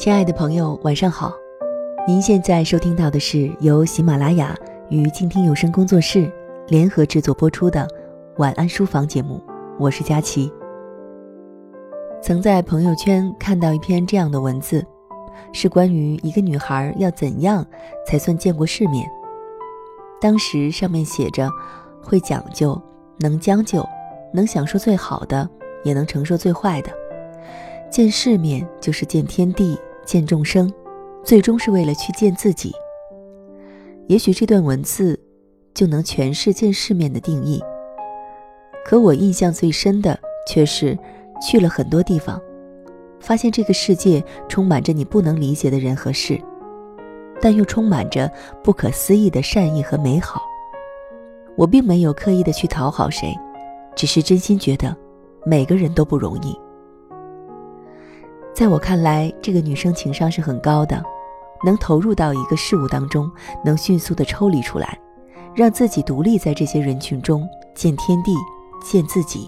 亲爱的朋友，晚上好！您现在收听到的是由喜马拉雅与静听有声工作室联合制作播出的《晚安书房》节目，我是佳琪。曾在朋友圈看到一篇这样的文字，是关于一个女孩要怎样才算见过世面。当时上面写着：会讲究，能将就，能享受最好的，也能承受最坏的。见世面就是见天地。见众生，最终是为了去见自己。也许这段文字就能诠释见世面的定义。可我印象最深的却是去了很多地方，发现这个世界充满着你不能理解的人和事，但又充满着不可思议的善意和美好。我并没有刻意的去讨好谁，只是真心觉得每个人都不容易。在我看来，这个女生情商是很高的，能投入到一个事物当中，能迅速的抽离出来，让自己独立在这些人群中见天地，见自己。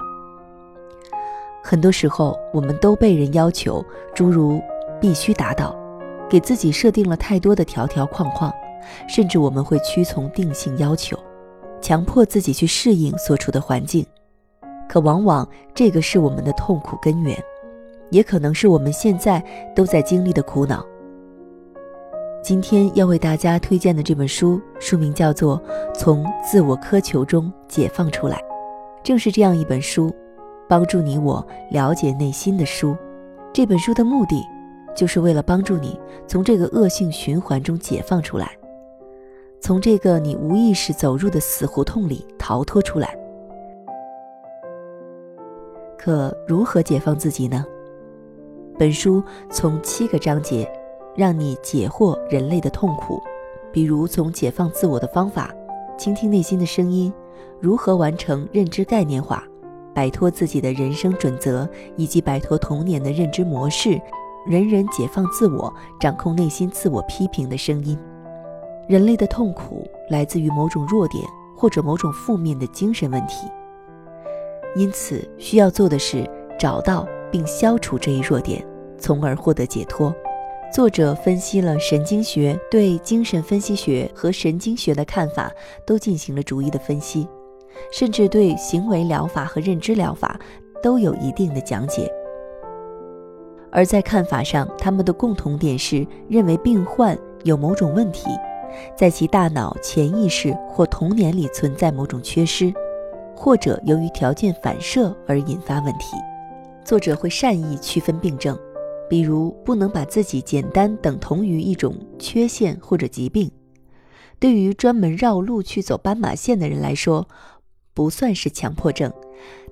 很多时候，我们都被人要求，诸如必须达到，给自己设定了太多的条条框框，甚至我们会屈从定性要求，强迫自己去适应所处的环境，可往往这个是我们的痛苦根源。也可能是我们现在都在经历的苦恼。今天要为大家推荐的这本书，书名叫做《从自我苛求中解放出来》，正是这样一本书，帮助你我了解内心的书。这本书的目的，就是为了帮助你从这个恶性循环中解放出来，从这个你无意识走入的死胡同里逃脱出来。可如何解放自己呢？本书从七个章节，让你解惑人类的痛苦，比如从解放自我的方法，倾听内心的声音，如何完成认知概念化，摆脱自己的人生准则，以及摆脱童年的认知模式，人人解放自我，掌控内心自我批评的声音。人类的痛苦来自于某种弱点或者某种负面的精神问题，因此需要做的是找到。并消除这一弱点，从而获得解脱。作者分析了神经学对精神分析学和神经学的看法，都进行了逐一的分析，甚至对行为疗法和认知疗法都有一定的讲解。而在看法上，他们的共同点是认为病患有某种问题，在其大脑潜意识或童年里存在某种缺失，或者由于条件反射而引发问题。作者会善意区分病症，比如不能把自己简单等同于一种缺陷或者疾病。对于专门绕路去走斑马线的人来说，不算是强迫症，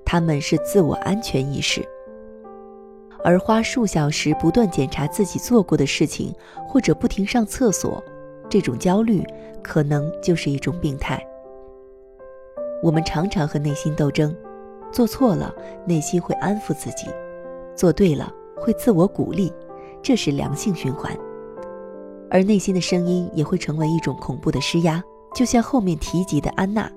他们是自我安全意识。而花数小时不断检查自己做过的事情，或者不停上厕所，这种焦虑可能就是一种病态。我们常常和内心斗争。做错了，内心会安抚自己；做对了，会自我鼓励，这是良性循环。而内心的声音也会成为一种恐怖的施压，就像后面提及的安娜，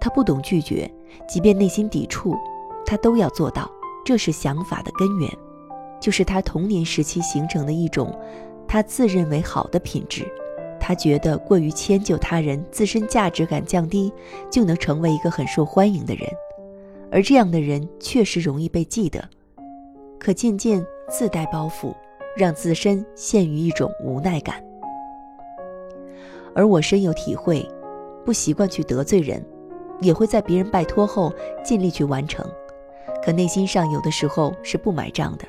她不懂拒绝，即便内心抵触，她都要做到。这是想法的根源，就是她童年时期形成的一种，她自认为好的品质。她觉得过于迁就他人，自身价值感降低，就能成为一个很受欢迎的人。而这样的人确实容易被记得，可渐渐自带包袱，让自身陷于一种无奈感。而我深有体会，不习惯去得罪人，也会在别人拜托后尽力去完成，可内心上有的时候是不买账的。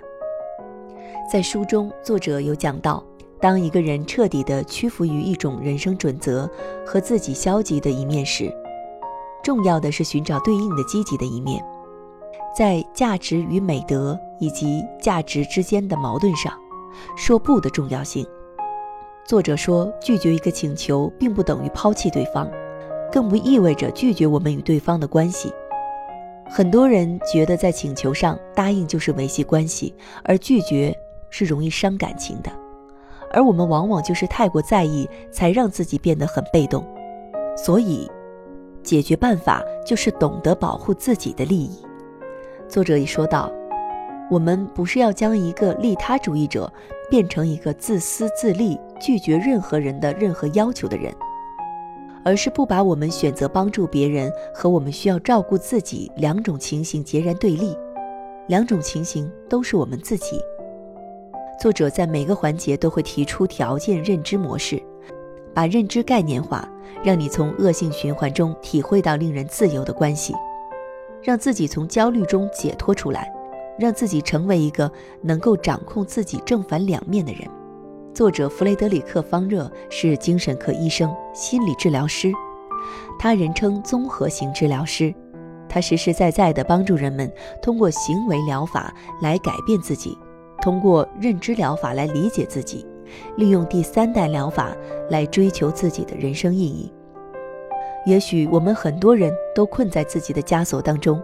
在书中，作者有讲到，当一个人彻底的屈服于一种人生准则和自己消极的一面时，重要的是寻找对应的积极的一面，在价值与美德以及价值之间的矛盾上，说不的重要性。作者说，拒绝一个请求并不等于抛弃对方，更不意味着拒绝我们与对方的关系。很多人觉得在请求上答应就是维系关系，而拒绝是容易伤感情的。而我们往往就是太过在意，才让自己变得很被动。所以。解决办法就是懂得保护自己的利益。作者也说道：“我们不是要将一个利他主义者变成一个自私自利、拒绝任何人的任何要求的人，而是不把我们选择帮助别人和我们需要照顾自己两种情形截然对立，两种情形都是我们自己。作者在每个环节都会提出条件认知模式，把认知概念化，让你从恶性循环中体会到令人自由的关系，让自己从焦虑中解脱出来。让自己成为一个能够掌控自己正反两面的人。作者弗雷德里克·方热是精神科医生、心理治疗师，他人称综合型治疗师。他实实在在地帮助人们通过行为疗法来改变自己，通过认知疗法来理解自己，利用第三代疗法来追求自己的人生意义。也许我们很多人都困在自己的枷锁当中。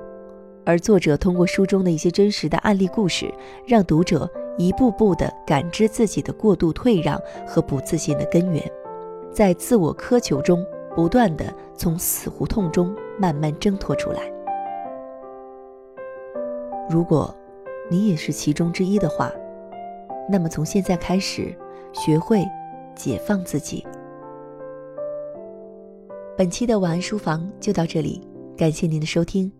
而作者通过书中的一些真实的案例故事，让读者一步步地感知自己的过度退让和不自信的根源，在自我苛求中不断地从死胡同中慢慢挣脱出来。如果你也是其中之一的话，那么从现在开始，学会解放自己。本期的晚安书房就到这里，感谢您的收听。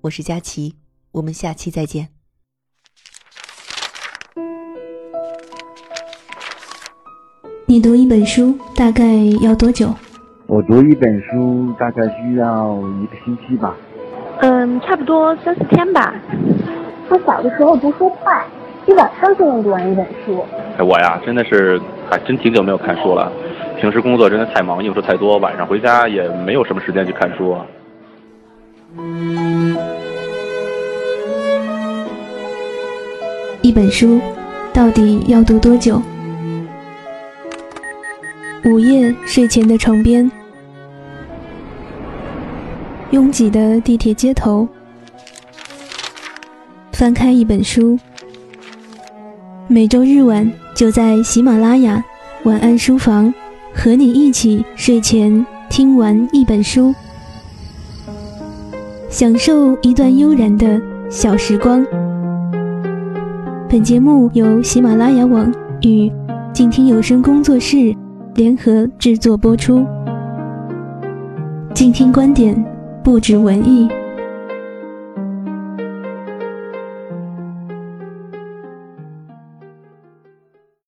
我是佳琪，我们下期再见。你读一本书大概要多久？我读一本书大概需要一个星期吧。嗯，差不多三四天吧。我小的时候读书快，一晚上就能读完一本书。我呀，真的是还真挺久没有看书了。平时工作真的太忙，应酬太多，晚上回家也没有什么时间去看书。一本书到底要读多久？午夜睡前的床边，拥挤的地铁街头，翻开一本书。每周日晚就在喜马拉雅晚安书房，和你一起睡前听完一本书。享受一段悠然的小时光。本节目由喜马拉雅网与静听有声工作室联合制作播出。静听观点，不止文艺。